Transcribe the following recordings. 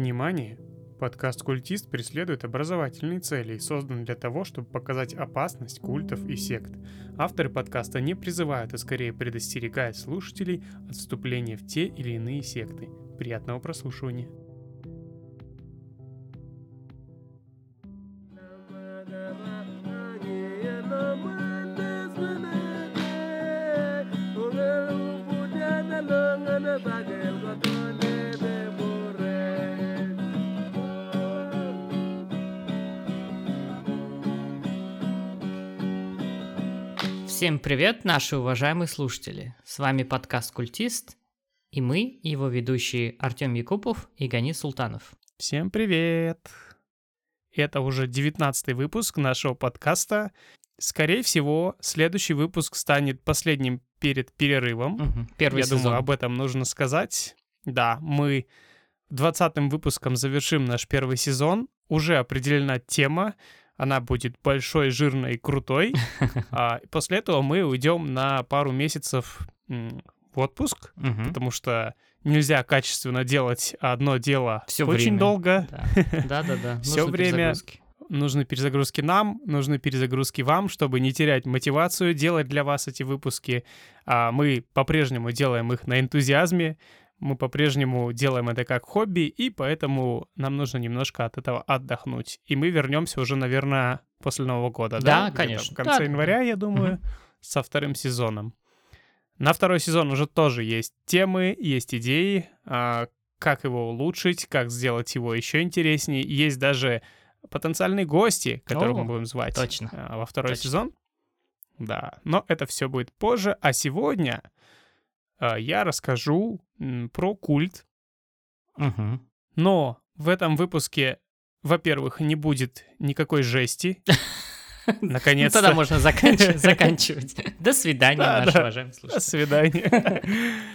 Внимание! Подкаст «Культист» преследует образовательные цели и создан для того, чтобы показать опасность культов и сект. Авторы подкаста не призывают, а скорее предостерегают слушателей от вступления в те или иные секты. Приятного прослушивания! Всем привет, наши уважаемые слушатели! С вами подкаст «Культист» и мы, его ведущие Артем Якупов и Гани Султанов. Всем привет! Это уже 19 выпуск нашего подкаста. Скорее всего, следующий выпуск станет последним перед перерывом. Мгм, Первый Я сезон. думаю, об этом нужно сказать. Да, мы 20 выпуском завершим наш первый сезон. Уже определена тема. Она будет большой, жирной крутой. А, после этого мы уйдем на пару месяцев в отпуск, Мгм. потому что нельзя качественно делать одно дело Всё очень время. долго. Да, да, да. Нужны время. Нужны перезагрузки нам, нужны перезагрузки вам, чтобы не терять мотивацию делать для вас эти выпуски. А мы по-прежнему делаем их на энтузиазме, мы по-прежнему делаем это как хобби, и поэтому нам нужно немножко от этого отдохнуть. И мы вернемся уже, наверное, после Нового года, да? Да, конечно. В конце Да, января, я думаю, со вторым сезоном. На второй сезон уже тоже есть темы, есть идеи, а, как его улучшить, как сделать его еще интереснее. Есть даже потенциальные гости, которых О, мы будем звать точно. а, во второй Точно. сезон. Да, но это все будет позже. А сегодня я расскажу про культ. Мгм. Но в этом выпуске, во-первых, не будет никакой жести. Наконец-то. Тогда можно заканч- заканчивать. До свидания, Да, наши уважаемые До слушатели. свидания.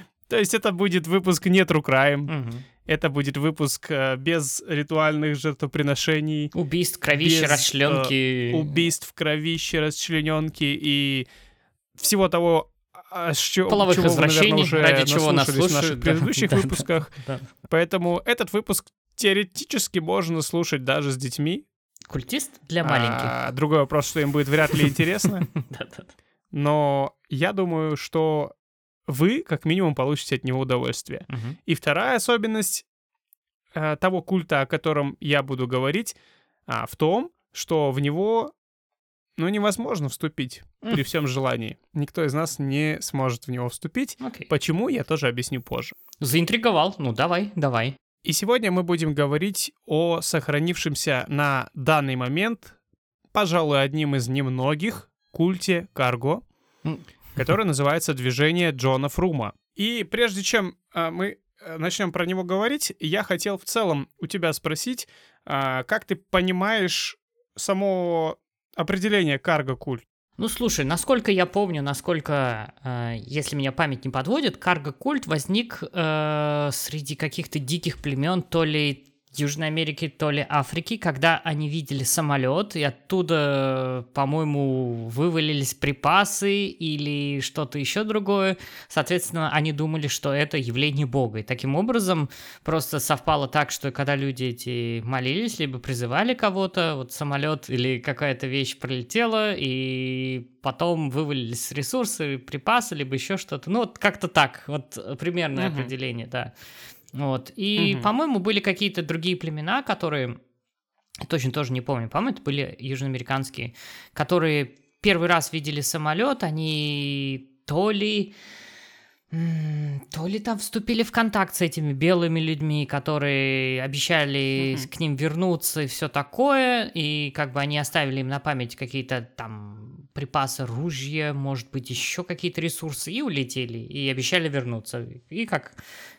То есть это будет выпуск не True Crime. Мгм. Это будет выпуск э, без ритуальных жертвоприношений, Убийств, кровища, Без, расчленки. убийств, кровища, расчлененки и всего того, а, чё- Половых чего вы, наверное, извращений, ради чего нас наслушались в наших да. предыдущих Да, да, выпусках. да. Поэтому этот выпуск теоретически можно слушать даже с детьми. Культист для маленьких. А, другой вопрос, что им будет вряд ли интересно. Но я думаю, что вы как минимум получите от него удовольствие. И вторая особенность э, того культа, о котором я буду говорить, а, в том, что в него ну, невозможно вступить при всем желании. Никто из нас не сможет в него вступить. Окей. Почему, я тоже объясню позже. Заинтриговал. Ну, давай, давай. И сегодня мы будем говорить о сохранившемся на данный момент, пожалуй, одним из немногих культе Карго, М. который называется «Движение Джона Фрума». И прежде чем а, мы э, начнем про него говорить, я хотел в целом у тебя спросить, а, как ты понимаешь само определение карго-культ? Ну, слушай, насколько я помню, насколько, э, если меня память не подводит, карго-культ возник э, среди каких-то диких племен, то ли Южной Америки, то ли Африки, когда они видели самолет, и оттуда, по-моему, вывалились припасы или что-то еще другое. Соответственно, они думали, что это явление Бога. И таким образом просто совпало так, что когда люди эти молились, либо призывали кого-то, вот самолет или какая-то вещь пролетела, и потом вывалились ресурсы, припасы, либо еще что-то. Ну, вот как-то так, вот примерное Мгм. определение, да. Вот. И, Мгм. по-моему, были какие-то другие племена, которые, точно тоже не помню, по-моему, это были южноамериканские, которые первый раз видели самолет, они то ли то ли там вступили в контакт с этими белыми людьми, которые обещали Мгм. к ним вернуться и все такое, и как бы они оставили им на память какие-то там припасы, ружья, может быть, еще какие-то ресурсы, и улетели, и обещали вернуться. И как,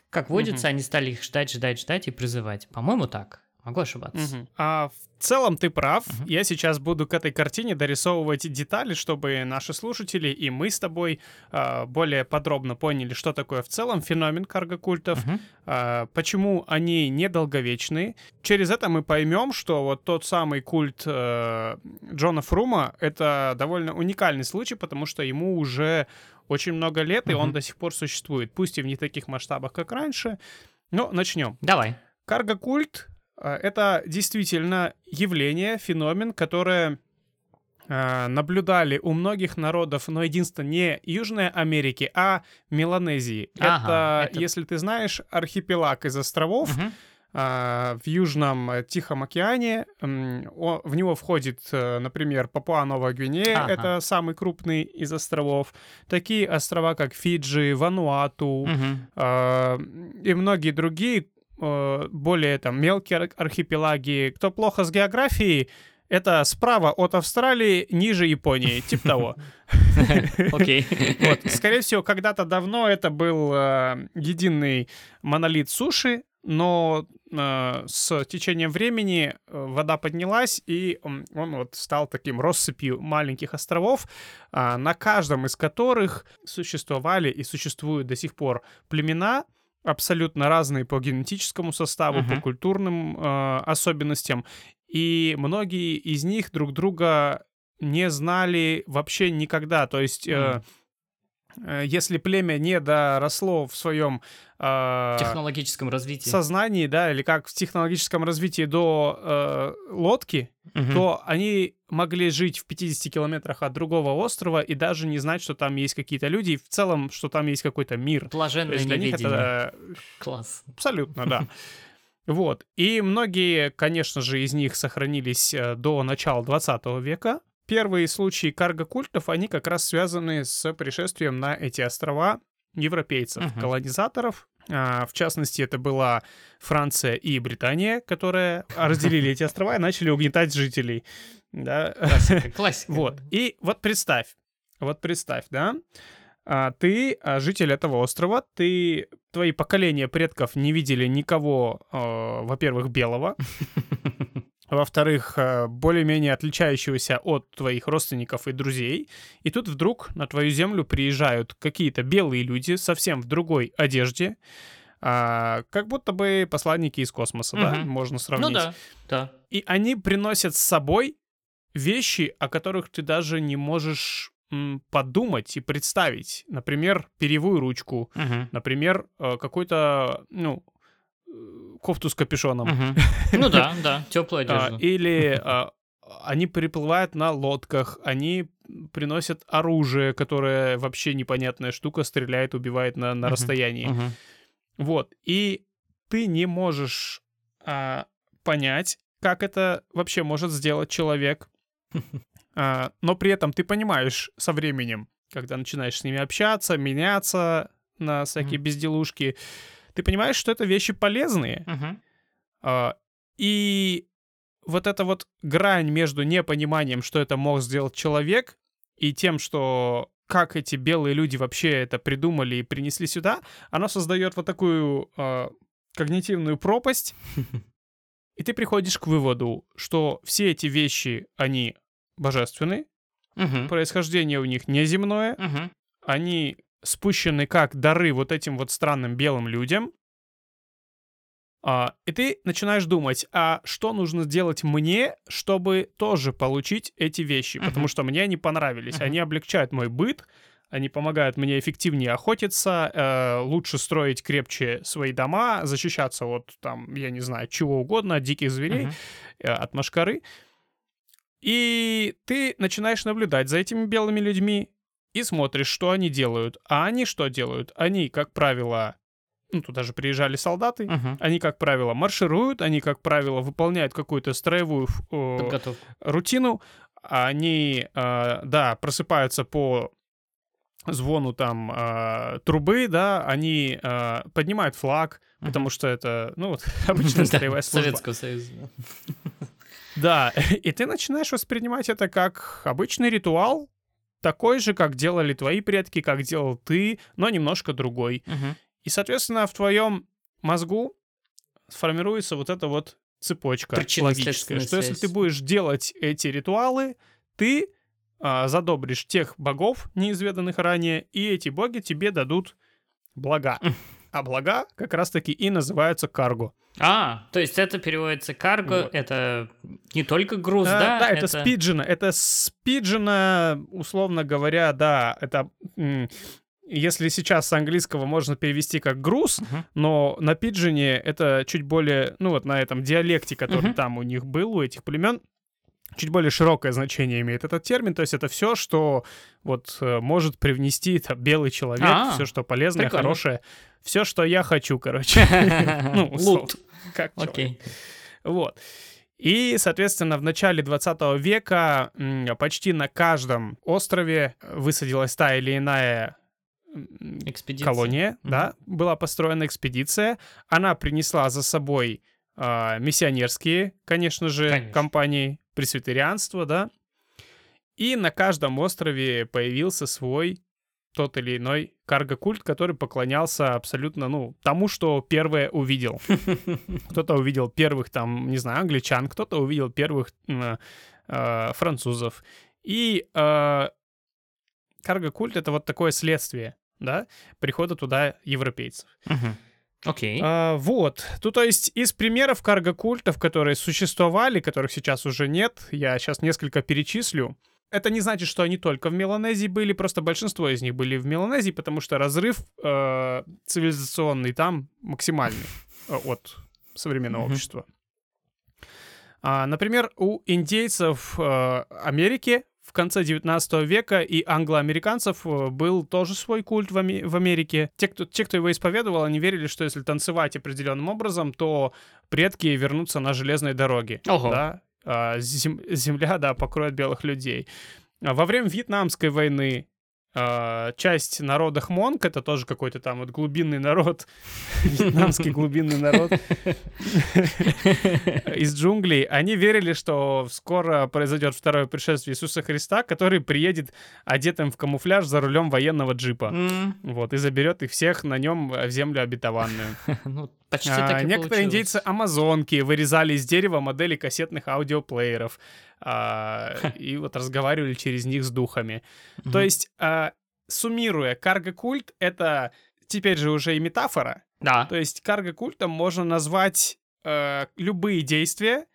как водится, они стали их ждать, ждать, ждать и призывать. По-моему, так. Могу ошибаться. Мгм. А в целом ты прав. Мгм. Я сейчас буду к этой картине дорисовывать детали, чтобы наши слушатели и мы с тобой а, более подробно поняли, что такое в целом феномен карго-культов, Мгм. а, почему они недолговечны. Через это мы поймем, что вот тот самый культ э, Джона Фрума — это довольно уникальный случай, потому что ему уже очень много лет, и он до сих пор существует. Пусть и в не таких масштабах, как раньше, но начнем. Давай. Карго-культ это действительно явление, феномен, которое а, наблюдали у многих народов, но единственное не Южной Америки, а Меланезии. Ага, это, это- если ты знаешь, архипелаг из островов а, в Южном э, Тихом океане. В него входит, э, например, Папуа-Новая Гвинея, Ага. это самый крупный из островов. Такие острова, как Фиджи, Вануату, а, и многие другие более там мелкие ар- архипелаги. Кто плохо с географией, это справа от Австралии, ниже Японии, типа того. Окей. Вот, скорее всего, когда-то давно это был э, единый монолит суши, но э, с течением времени э, вода поднялась, и он, он вот стал таким россыпью маленьких островов, а, на каждом из которых существовали и существуют до сих пор племена, абсолютно разные по генетическому составу, по Мгм. культурным э, особенностям, и многие из них друг друга не знали вообще никогда. То есть, э, если племя не доросло в своем э, технологическом развитии. сознании, да, или как в технологическом развитии до э, лодки, Мгм. то они могли жить в 50 километрах от другого острова и даже не знать, что там есть какие-то люди, и в целом, что там есть какой-то мир. Блаженное для них это Класс. Абсолютно, да. Вот. И многие, конечно же, из них сохранились э, до начала 20 века. Первые случаи карго-культов, они как раз связаны с пришествием на эти острова европейцев, Мгм. колонизаторов. А, В частности, это была Франция и Британия, которые разделили эти острова и начали угнетать жителей. Да? Классика. Классика. Вот. И вот представь, вот представь, да, а, ты а, житель этого острова, ты твои поколения предков не видели никого, э, во-первых, белого, во-вторых, э, более-менее отличающегося от твоих родственников и друзей, и тут вдруг на твою землю приезжают какие-то белые люди совсем в другой одежде, а, как будто бы посланники из космоса, да, Мгм. можно сравнить. Ну да, да. И они приносят с собой вещи, о которых ты даже не можешь м, подумать и представить. Например, перьевую ручку, Мгм. например, э, какой-то, ну, кофту с капюшоном. Мгм. Ну да, да, теплую А, одежду. Или а, они приплывают на лодках, они приносят оружие, которое вообще непонятная штука, стреляет, убивает на, на расстоянии. Вот. И ты не можешь а, понять, как это вообще может сделать человек. А, но при этом ты понимаешь со временем, когда начинаешь с ними общаться, меняться на всякие безделушки, ты понимаешь, что это вещи полезные. Мгм. А, и вот эта вот грань между непониманием, что это мог сделать человек, и тем, что как эти белые люди вообще это придумали и принесли сюда, оно создает вот такую а, когнитивную пропасть, и ты приходишь к выводу, что все эти вещи, они божественны, Мгм. происхождение у них неземное, Мгм. они спущены как дары вот этим вот странным белым людям. А, и ты начинаешь думать, а что нужно сделать мне, чтобы тоже получить эти вещи? Потому что мне они понравились. Они облегчают мой быт, они помогают мне эффективнее охотиться, э, лучше строить крепче свои дома, защищаться от, там, я не знаю, чего угодно, от диких зверей, э, от машкары. И ты начинаешь наблюдать за этими белыми людьми и смотришь, что они делают. А они что делают? Они, как правило, ну, туда же приезжали солдаты, Мгм. они, как правило, маршируют, они, как правило, выполняют какую-то строевую Подготовка. рутину, они, э, да, просыпаются по звону там э, трубы, да, они э, поднимают флаг, потому что это, ну, вот, обычная строевая служба. Советского Союза. Да, и ты начинаешь воспринимать это как обычный ритуал, такой же, как делали твои предки, как делал ты, но немножко другой. Мгм. И, соответственно, в твоем мозгу сформируется вот эта вот цепочка Причинно-следственная логическая, что если связь. ты будешь делать эти ритуалы, ты а, задобришь тех богов, неизведанных ранее, и эти боги тебе дадут блага. А блага как раз-таки и называются карго. А, то есть это переводится карго, Вот. это не только груз, А, да? да, это, спиджина. Это спиджина, условно говоря, да, это если сейчас с английского можно перевести как груз, Мгм. но на пиджине это чуть более, ну вот на этом диалекте, который Мгм. там у них был, у этих племен, чуть более широкое значение имеет этот термин. То есть это все, что вот э, может привнести там, белый человек, А, все, что полезное, прикольно. хорошее, все, что я хочу, короче. Ну, Лут. как. Окей. Вот. И, соответственно, в начале 20 века почти на каждом острове высадилась та или иная Экспедиция. колония, Мгм. да, была построена экспедиция. Она принесла за собой а, миссионерские, конечно же, Конечно. компании, пресвитерианство, да. И на каждом острове появился свой тот или иной карго-культ, который поклонялся абсолютно, ну, тому, что первое увидел. Кто-то увидел первых, там, не знаю, англичан, кто-то увидел первых м, э, французов. И э, карго-культ — это вот такое следствие, да, прихода туда европейцев. Мгм. Окей. А, вот. Тут, то есть, из примеров карго-культов, которые существовали, которых сейчас уже нет, я сейчас несколько перечислю. Это не значит, что они только в Меланезии были, просто большинство из них были в Меланезии, потому что разрыв э, цивилизационный там максимальный э, от современного общества. А, например, у индейцев э, Америки в конце 19 века и англоамериканцев э, был тоже свой культ в, Аме- в Америке. Те кто, те, кто его исповедовал, они верили, что если танцевать определенным образом, то предки вернутся на железной дороге. Ого. Да? А, зем- земля, да, покроет белых людей. Во время Вьетнамской войны часть народа Хмонг, это тоже какой-то там вот глубинный народ, вьетнамский глубинный народ из джунглей, они верили, что скоро произойдет второе пришествие Иисуса Христа, который приедет одетым в камуфляж за рулем военного джипа. Вот, и заберет их всех на нем в землю обетованную. Ну, почти А, так и Некоторые получилось. индейцы амазонки вырезали из дерева модели кассетных аудиоплееров а, и вот разговаривали через них с духами. То Мгм. есть, а, суммируя, карго-культ — это теперь же уже и метафора. Да. То есть карго-культом можно назвать э, любые действия,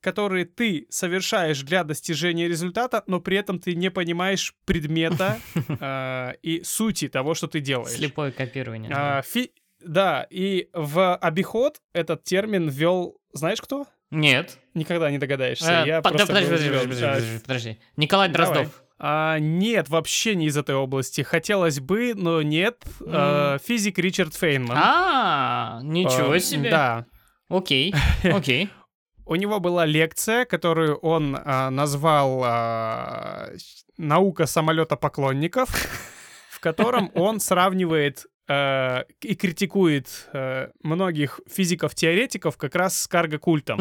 которые ты совершаешь для достижения результата, но при этом ты не понимаешь предмета э, и сути того, что ты делаешь. Слепое копирование. А, фи- Да, и в обиход этот термин ввел, знаешь кто? Нет. Никогда не догадаешься. Э, Я под- просто подожди, подожди, подожди, А, подожди, подожди. Николай Давай. Дроздов. а, нет, вообще не из этой области. Хотелось бы, но нет. Э, физик Ричард Фейнман. А, ничего Э, себе. Да. Окей, окей. У него была лекция, которую он а, назвал а, «Наука самолета поклонников», в котором он сравнивает э, и критикует э, многих физиков-теоретиков как раз с карго-культом.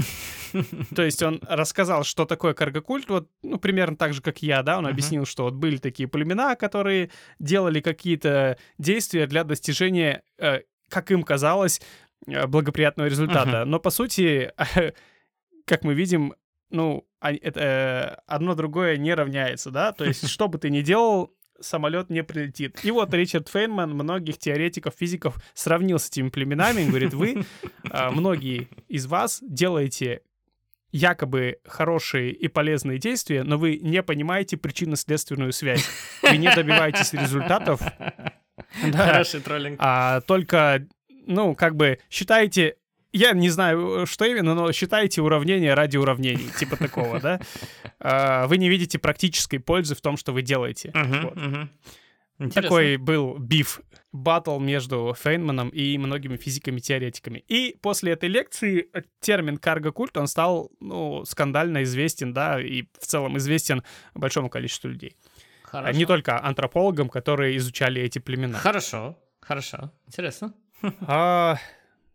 То есть он рассказал, что такое карго-культ, вот, ну, примерно так же, как я, да, он объяснил, что вот были такие племена, которые делали какие-то действия для достижения, э, как им казалось, э, благоприятного результата. Но, по сути, как мы видим, ну, они- это, э, одно другое не равняется, да, то есть что бы ты ни делал, самолет не прилетит. И вот Ричард Фейнман многих теоретиков, физиков сравнил с этими племенами. Говорит, вы, а, многие из вас делаете якобы хорошие и полезные действия, но вы не понимаете причинно-следственную связь. Вы не добиваетесь результатов, да, Хороший троллинг. а только, ну, как бы считаете... Я не знаю, что именно, но считаете уравнение ради уравнений, типа такого, да? А, Вы не видите практической пользы в том, что вы делаете. Такой был биф, батл между Фейнманом и многими физиками-теоретиками. И после этой лекции э, термин карго-культ, он стал, ну, скандально известен, да, и в целом известен большому количеству людей. А Хорошо. Не только антропологам, которые изучали эти племена. Хорошо, хорошо. Интересно. А,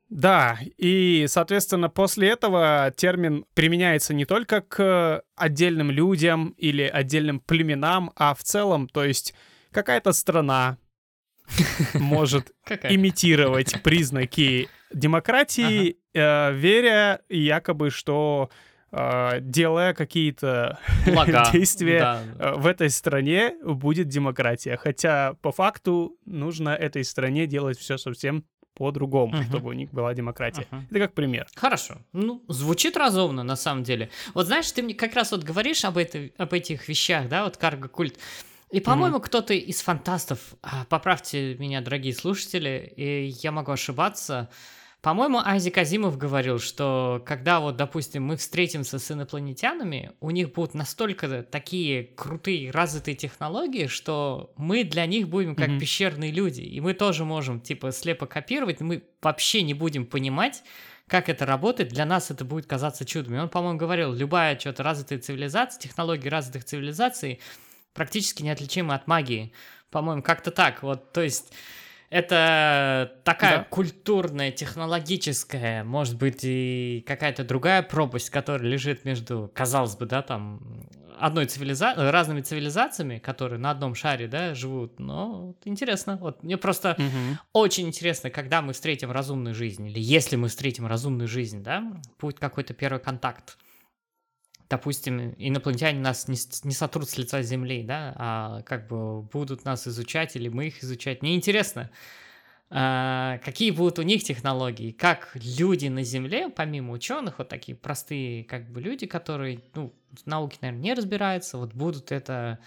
да, и, соответственно, после этого термин применяется не только к отдельным людям или отдельным племенам, а в целом, то есть какая-то страна может имитировать признаки демократии, э, веря якобы, что э, делая какие-то действия Да. в этой стране будет демократия. Хотя по факту нужно этой стране делать все совсем по-другому, Мгм. чтобы у них была демократия. Ага. Это как пример. Хорошо. Ну, звучит разумно, на самом деле. Вот знаешь, ты мне как раз вот говоришь об, этой, об этих вещах, да, вот карго-культ. И, по-моему, кто-то из фантастов, а, поправьте меня, дорогие слушатели, и я могу ошибаться, по-моему, Айзек Азимов говорил, что когда вот, допустим, мы встретимся с инопланетянами, у них будут настолько такие крутые, развитые технологии, что мы для них будем как mm-hmm. пещерные люди, и мы тоже можем, типа, слепо копировать, мы вообще не будем понимать, как это работает, для нас это будет казаться чудом. И он, по-моему, говорил, любая что-то развитая цивилизация, технологии развитых цивилизаций практически неотличимы от магии. По-моему, как-то так. Вот, то есть это такая да. культурная, технологическая, может быть, и какая-то другая пропасть, которая лежит между, казалось бы, да, там, одной цивилизацией, разными цивилизациями, которые на одном шаре, да, живут. Но интересно. Вот мне просто угу. очень интересно, когда мы встретим разумную жизнь, или если мы встретим разумную жизнь, да, будет какой-то первый контакт допустим, инопланетяне нас не, не сотрут с лица Земли, да, а как бы будут нас изучать или мы их изучать. Мне интересно, а, какие будут у них технологии, как люди на Земле, помимо ученых, вот такие простые как бы люди, которые, ну, в науке, наверное, не разбираются, вот будут это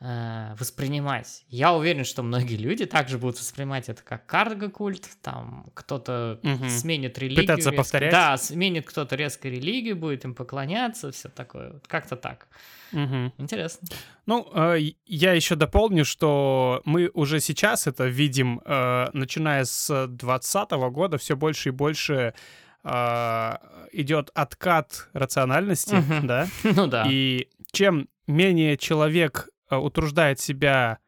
э, воспринимать. Я уверен, что многие люди также будут воспринимать это как карго-культ, там кто-то угу. сменит религию. Пытаться резко, повторять. Да, сменит кто-то резко религию, будет им поклоняться, все такое. Вот как-то так. Угу. Интересно. Ну, э, я еще дополню, что мы уже сейчас это видим, э, начиная с 2020 года, все больше и больше э, идет откат рациональности, угу. да? Ну да. И чем менее человек утруждает себя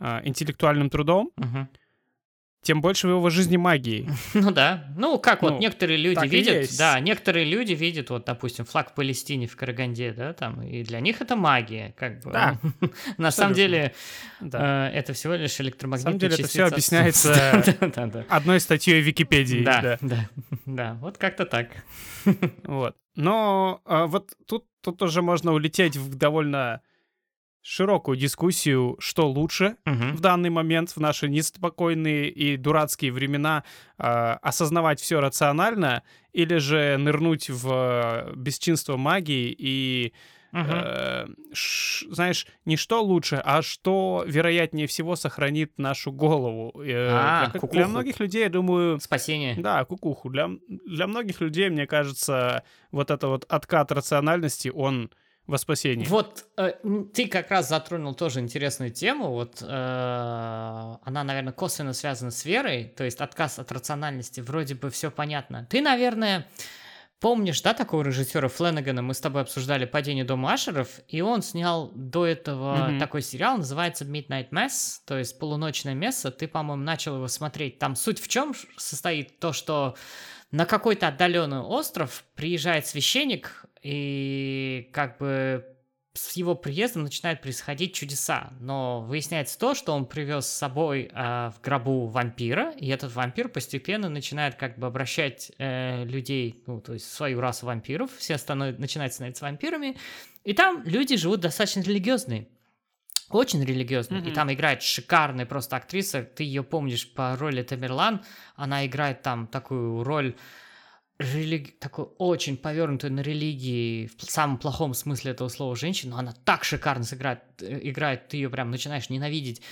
а, интеллектуальным трудом, угу. тем больше в его жизни магии. Ну да. Ну, как ну, вот некоторые люди видят, да, некоторые люди видят, вот, допустим, флаг в Палестине в Караганде, да, там, и для них это магия, как бы. Да. На самом деле, да. э, это всего лишь электромагнитная. На самом деле, это все объясняется одной статьей Википедии. Да, да, да, вот как-то так. Вот. Но вот тут, тут уже можно улететь в довольно широкую дискуссию, что лучше угу. в данный момент, в наши неспокойные и дурацкие времена, э, осознавать все рационально или же нырнуть в бесчинство магии и, угу. э, ш, знаешь, не что лучше, а что, вероятнее всего, сохранит нашу голову. Э, а, для, для многих людей, я думаю... Спасение. Да, кукуху. Для, для многих людей, мне кажется, вот это вот откат рациональности, он во спасение. Вот э, ты как раз затронул тоже интересную тему. Вот э, она, наверное, косвенно связана с верой, то есть отказ от рациональности. Вроде бы все понятно. Ты, наверное, помнишь, да, такого режиссера Фленнегана? Мы с тобой обсуждали «Падение дома Ашеров», и он снял до этого mm-hmm. такой сериал, называется «Midnight Mass», то есть «Полуночное место». Ты, по-моему, начал его смотреть. Там суть в чем состоит? То, что на какой-то отдаленный остров приезжает священник, и как бы с его приездом начинают происходить чудеса, но выясняется то, что он привез с собой э, в гробу вампира, и этот вампир постепенно начинает как бы обращать э, людей, ну, то есть свою расу вампиров, все станов... начинают становиться вампирами, и там люди живут достаточно религиозные, очень религиозные, mm-hmm. и там играет шикарная просто актриса, ты ее помнишь по роли Тамерлан, она играет там такую роль религи... такой очень повернутую на религии в самом плохом смысле этого слова женщину, но она так шикарно сыграет, э, играет, ты ее прям начинаешь ненавидеть.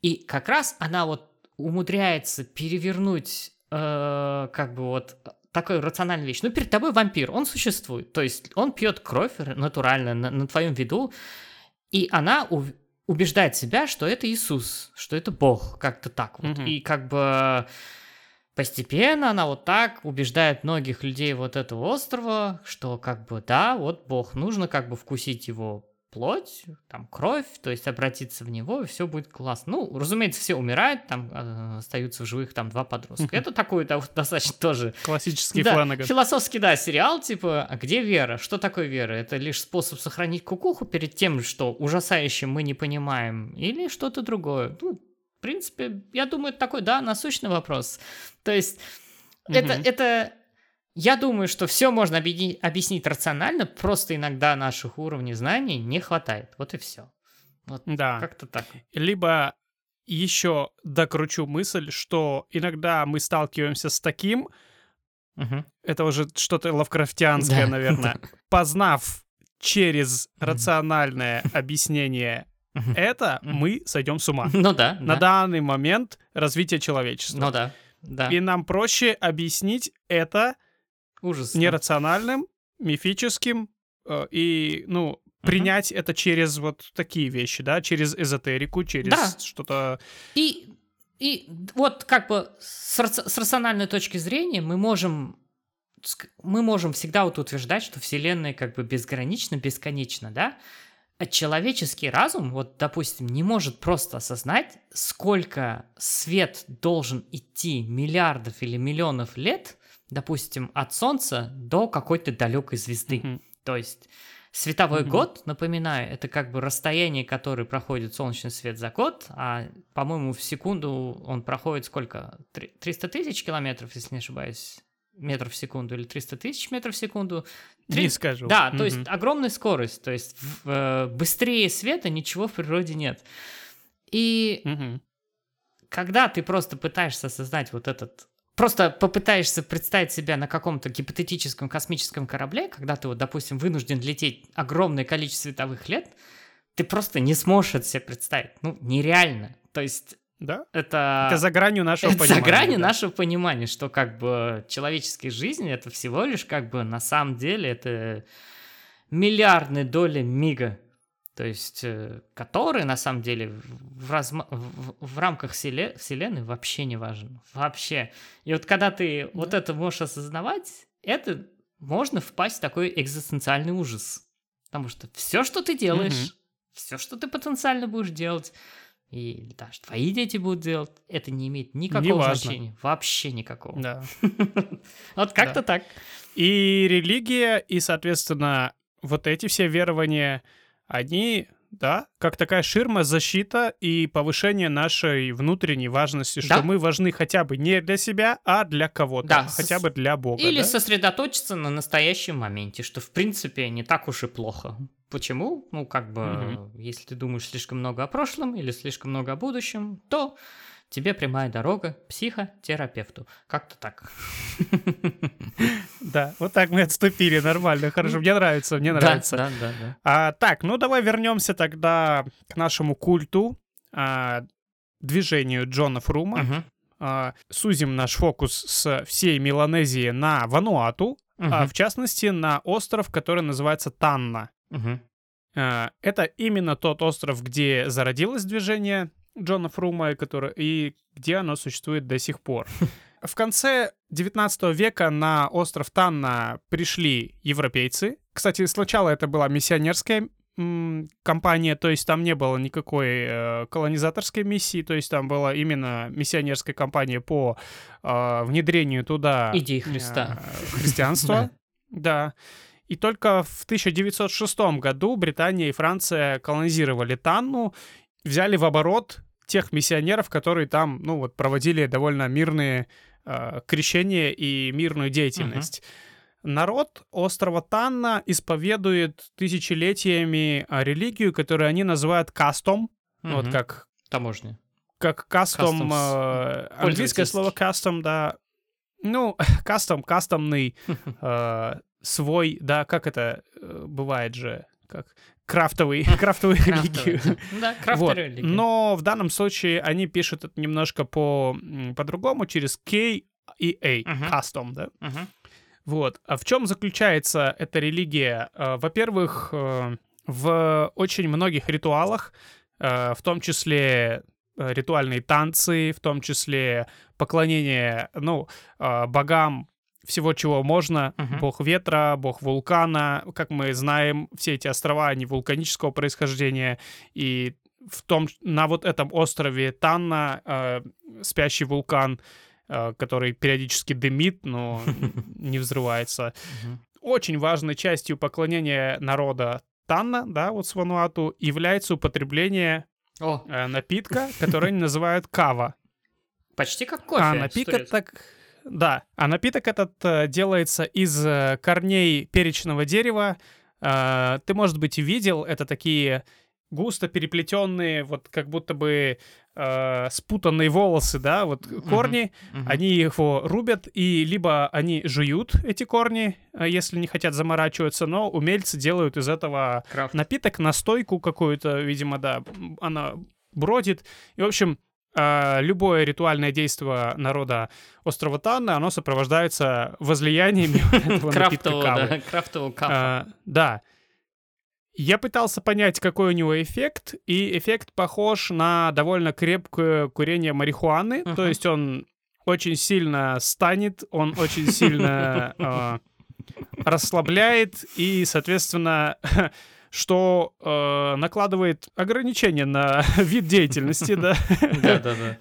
И как раз она вот умудряется перевернуть э, как бы вот такую рациональную вещь. Ну, перед тобой вампир, он существует. То есть он пьет кровь натурально на, на твоем виду, и она у, убеждает себя, что это Иисус, что это Бог, как-то так вот. Mm-hmm. И как бы Постепенно она вот так убеждает многих людей вот этого острова, что как бы да, вот Бог, нужно как бы вкусить его плоть, там кровь, то есть обратиться в него, и все будет классно. Ну, разумеется, все умирают, там э, остаются в живых там два подростка. Это такой да, достаточно тоже... Классический да, Фланаган. Философский, да, сериал, типа, а где вера? Что такое вера? Это лишь способ сохранить кукуху перед тем, что ужасающим мы не понимаем, или что-то другое? Ну, в принципе, я думаю, это такой, да, насущный вопрос. То есть, угу. это, это, я думаю, что все можно объединить, объяснить рационально, просто иногда наших уровней знаний не хватает. Вот и все. Вот да. Как-то так. Либо еще докручу мысль, что иногда мы сталкиваемся с таким, угу. это уже что-то лавкрафтианское, да. наверное, познав через рациональное объяснение Это мы сойдем с ума. Ну да, На да. данный момент развития человечества. Ну да, да. И нам проще объяснить это Ужас. нерациональным, мифическим э, и, ну, принять это через вот такие вещи, да, через эзотерику, через Да. что-то... И, и вот как бы с, с рациональной точки зрения мы можем мы можем всегда вот утверждать, что Вселенная как бы безгранична, бесконечна, да? А человеческий разум, вот, допустим, не может просто осознать, сколько свет должен идти миллиардов или миллионов лет, допустим, от Солнца до какой-то далекой звезды. Мгм. То есть световой Мгм. год, напоминаю, это как бы расстояние, которое проходит солнечный свет за год, а, по-моему, в секунду он проходит сколько? Три- 300 тысяч километров, если не ошибаюсь, метров в секунду, или 300 тысяч метров в секунду. Три- Не скажу. Да, то Мгм. есть огромная скорость, то есть э, быстрее света ничего в природе нет. И Мгм. когда ты просто пытаешься осознать вот этот... Просто попытаешься представить себя на каком-то гипотетическом космическом корабле, когда ты, вот, допустим, вынужден лететь огромное количество световых лет, ты просто не сможешь это себе представить. Ну, нереально. То есть Да? это... Это за гранью нашего это за понимания. гранью да. нашего понимания, что как бы человеческая жизнь это всего лишь как бы на самом деле это миллиардная доля мига. То есть, э, которые на самом деле в, разма- в- в рамках вселе- Вселенной вообще не важен. Вообще. И вот когда ты вот это можешь осознавать, это можно впасть в такой экзистенциальный ужас. Потому что все, что ты делаешь, Мгм. все, что ты потенциально будешь делать, и даже твои дети будут делать, это не имеет никакого Неважно. значения. Вообще никакого. Да. Вот как-то так. И религия, и, соответственно, вот эти все верования, они, да, как такая ширма, защита и повышение нашей внутренней важности, что Да. мы важны хотя бы не для себя, а для кого-то, Да, хотя бы для Бога. Или да? сосредоточиться на настоящем моменте, что в принципе не так уж и плохо. Почему? Ну, как бы, Мгм. если ты думаешь слишком много о прошлом или слишком много о будущем, то тебе прямая дорога к психотерапевту. Как-то так. Да, вот так мы отступили, нормально, хорошо, мне нравится, мне нравится. Да, да, да. А, так, ну давай вернемся тогда к нашему культу, а, движению Джона Фрума. Мгм, А, сузим наш фокус с всей Меланезии на Вануату, а мгм, в частности на остров, который называется Танна. А, Это именно тот остров, где зародилось движение Джона Фрума, который, и где оно существует до сих пор. В конце 19 века на остров Танна пришли европейцы. Кстати, сначала это была миссионерская компания, то есть там не было никакой э, колонизаторской миссии, то есть там была именно миссионерская компания по э, внедрению туда Идей Христа. э, христианства. Да. И только в 1906 году Британия и Франция колонизировали Танну, взяли в оборот тех миссионеров, которые там, ну вот, проводили довольно мирные э, крещения и мирную деятельность. Народ острова Танна исповедует тысячелетиями а, религию, которую они называют кастом, ну, вот как Таможня. как кастом, Customs. э, английское слово кастом, да, ну, кастом, кастомный, э, свой, да, как это э, бывает же, как крафтовый, крафтовую религию. Да, Вот. крафтеры религии. Но в данном случае они пишут это немножко по, по-другому, через K и A, custom, да. Вот. А в чем заключается эта религия? Э, Во-первых, э, в очень многих ритуалах, в том числе ритуальные танцы, в том числе поклонение, ну, богам всего, чего можно. Мгм. Бог ветра, бог вулкана. Как мы знаем, все эти острова, они вулканического происхождения. И в том, на вот этом острове Танна э, спящий вулкан, э, который периодически дымит, но не взрывается. Очень важной частью поклонения народа Танна, да, вот с Вануату, является употребление э, напитка, который они называют кава. почти как кофе. А напиток так... Да, а напиток этот э, делается из э, корней перечного дерева. Э, ты, может быть, и видел, это такие густо переплетенные, вот как будто бы э, спутанные волосы, да, вот корни, Мгм. они его рубят, и либо они жуют эти корни, если не хотят заморачиваться, но умельцы делают из этого Крафт. напиток, настойку какую-то, видимо, да, она бродит. И, в общем, любое ритуальное действие народа острова Танна, оно сопровождается возлияниями этого напитка Крафтового, кавы. да, крафтового. А, Да. Я пытался понять, какой у него эффект, и эффект похож на довольно крепкое курение марихуаны, то Мгм. есть он очень сильно станет, он очень сильно а, расслабляет и, соответственно, что э, накладывает ограничения на вид деятельности, да,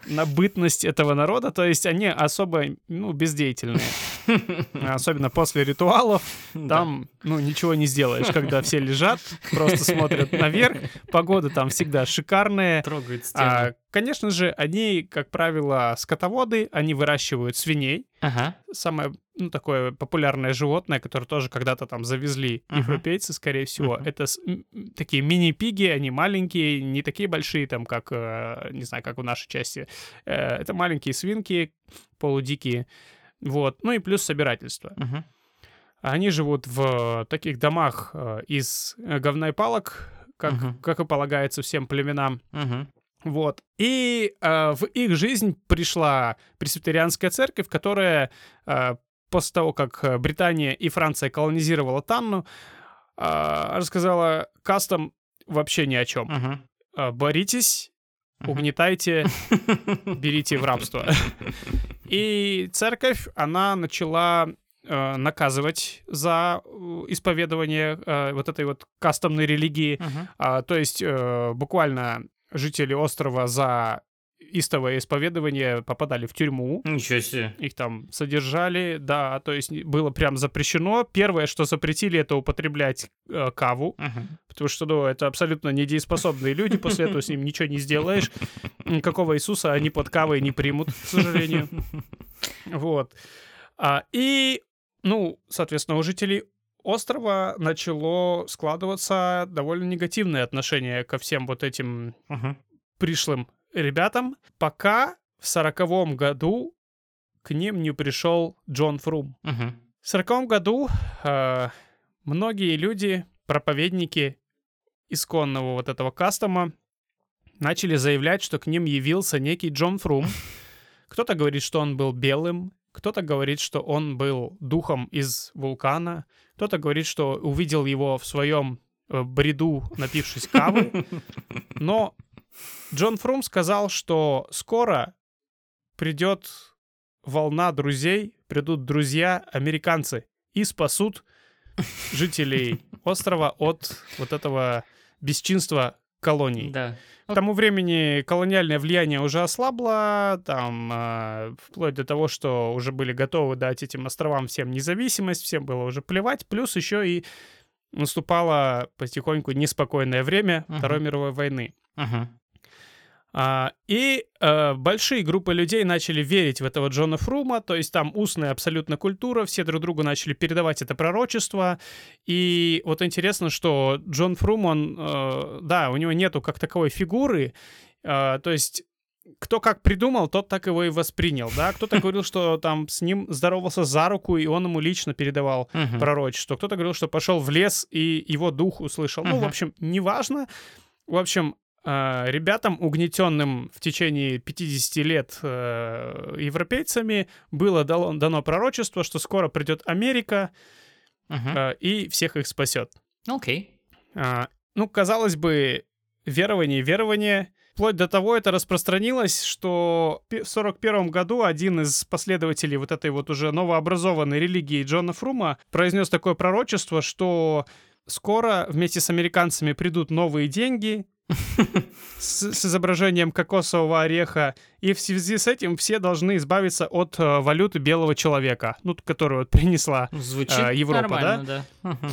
на бытность этого народа, то есть они особо, ну, бездеятельные, особенно после ритуалов, там, ну, ничего не сделаешь, когда все лежат, просто смотрят наверх, погода там всегда шикарная, Трогает а, конечно же, они, как правило, скотоводы, они выращивают свиней, Ага. самое, ну, такое популярное животное, которое тоже когда-то там завезли Мгм. европейцы, скорее всего. Мгм. Это с- м, такие мини-пиги, они маленькие, не такие большие, там, как, э, не знаю, как в нашей части. Э, Это маленькие свинки, полудикие. Вот. Ну и плюс собирательство. Мгм. Они живут в таких домах э, из э, говна и палок, как, Мгм. как и полагается всем племенам. Мгм. Вот. И э, в их жизнь пришла пресвитерианская церковь, которая э, после того, как э, Британия и Франция колонизировала Танну, э, рассказала кастам вообще ни о чем. Мгм. Э, боритесь, угнетайте, берите в рабство. И церковь, она начала э, наказывать за э, исповедование э, вот этой вот кастомной религии. А, то есть э, буквально жители острова за истовое исповедование попадали в тюрьму. Ничего себе. Их там содержали, да, то есть было прям запрещено. Первое, что запретили, это употреблять э, каву, Мгм. потому что, ну, это абсолютно недееспособные люди, после этого с ним ничего не сделаешь. Никакого Иисуса они под кавой не примут, к сожалению. Вот. А, и, ну, соответственно, у жителей острова начало складываться довольно негативное отношение ко всем вот этим Мгм. пришлым ребятам, пока в сороковом году к ним не пришел Джон Фрум. Мгм. В сороковом году э, многие люди, проповедники исконного вот этого кастома, начали заявлять, что к ним явился некий Джон Фрум. Кто-то говорит, что он был белым, кто-то говорит, что он был духом из вулкана, кто-то говорит, что увидел его в своем э, бреду, напившись кавы. Но Джон Фрум сказал, что скоро придет волна друзей, придут друзья, американцы, и спасут жителей острова от вот этого бесчинства колоний. Да. К тому времени колониальное влияние уже ослабло, там, а, вплоть до того, что уже были готовы дать этим островам всем независимость, всем было уже плевать, плюс еще и наступало потихоньку неспокойное время Мгм. Второй мировой войны. Мгм. А, и э, большие группы людей начали верить в этого Джона Фрума, то есть там устная абсолютно культура, все друг другу начали передавать это пророчество. И вот интересно, что Джон Фрум, он, э, да, у него нету как таковой фигуры, э, то есть кто как придумал, тот так его и воспринял, да. Кто-то говорил, что там с ним здоровался за руку, и он ему лично передавал Мгм. пророчество. Кто-то говорил, что пошел в лес, и его дух услышал. Ну, в общем, неважно. В общем, ребятам, угнетенным в течение 50 лет э, европейцами, было дано пророчество, что скоро придет Америка э, и всех их спасет. Окей. А, ну, казалось бы, верование, верование. Вплоть до того это распространилось, что в 41 году один из последователей вот этой вот уже новообразованной религии Джона Фрума произнес такое пророчество, что скоро вместе с американцами придут новые деньги с, с изображением кокосового ореха, и в связи с этим все должны избавиться от э, валюты белого человека, ну, которую вот принесла Звучит А, Европа, нормально, да? Мгм.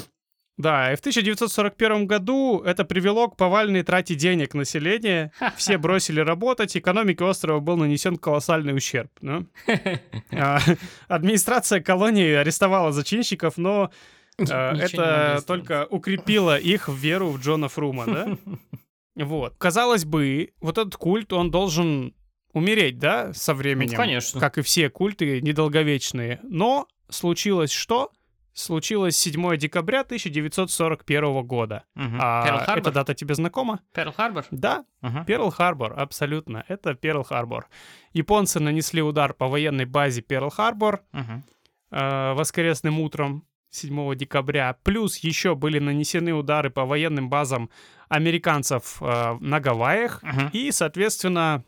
Да, и в 1941 году это привело к повальной трате денег населения. Все бросили работать, экономике острова был нанесен колоссальный ущерб. ну. А, Администрация колонии арестовала зачинщиков, но э, могли это только укрепило их веру в Джона Фрума, да? Вот. Казалось бы, вот этот культ, он должен умереть, да, со временем. Ну, конечно. Как и все культы недолговечные. Но случилось что? Случилось 7 декабря 1941 года. Мгм. А эта дата тебе знакома? Перл-Харбор? Да, Ага. Перл-Харбор, абсолютно. Это Перл-Харбор. Японцы нанесли удар по военной базе Перл-Харбор Мгм. э, воскресным утром 7 декабря. Плюс еще были нанесены удары по военным базам американцев э, на Гавайях. Мгм. И, соответственно,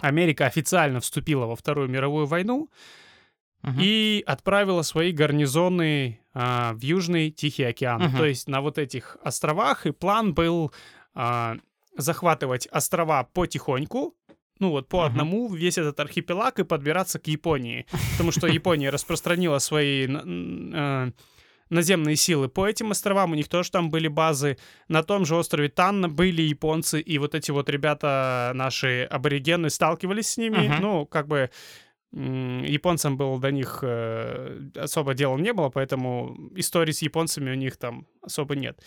Америка официально вступила во Вторую мировую войну Мгм. и отправила свои гарнизоны а, в Южный Тихий океан. Мгм. То есть на вот этих островах. И план был а, захватывать острова потихоньку, ну вот по Мгм. одному весь этот архипелаг и подбираться к Японии. Потому что Япония распространила свои э, наземные силы по этим островам. У них тоже там были базы. На том же острове Танна были японцы. И вот эти вот ребята, наши аборигены, сталкивались с ними. Мгм. Ну, как бы японцам было до них э, особо дела не было, поэтому истории с японцами у них там особо нет.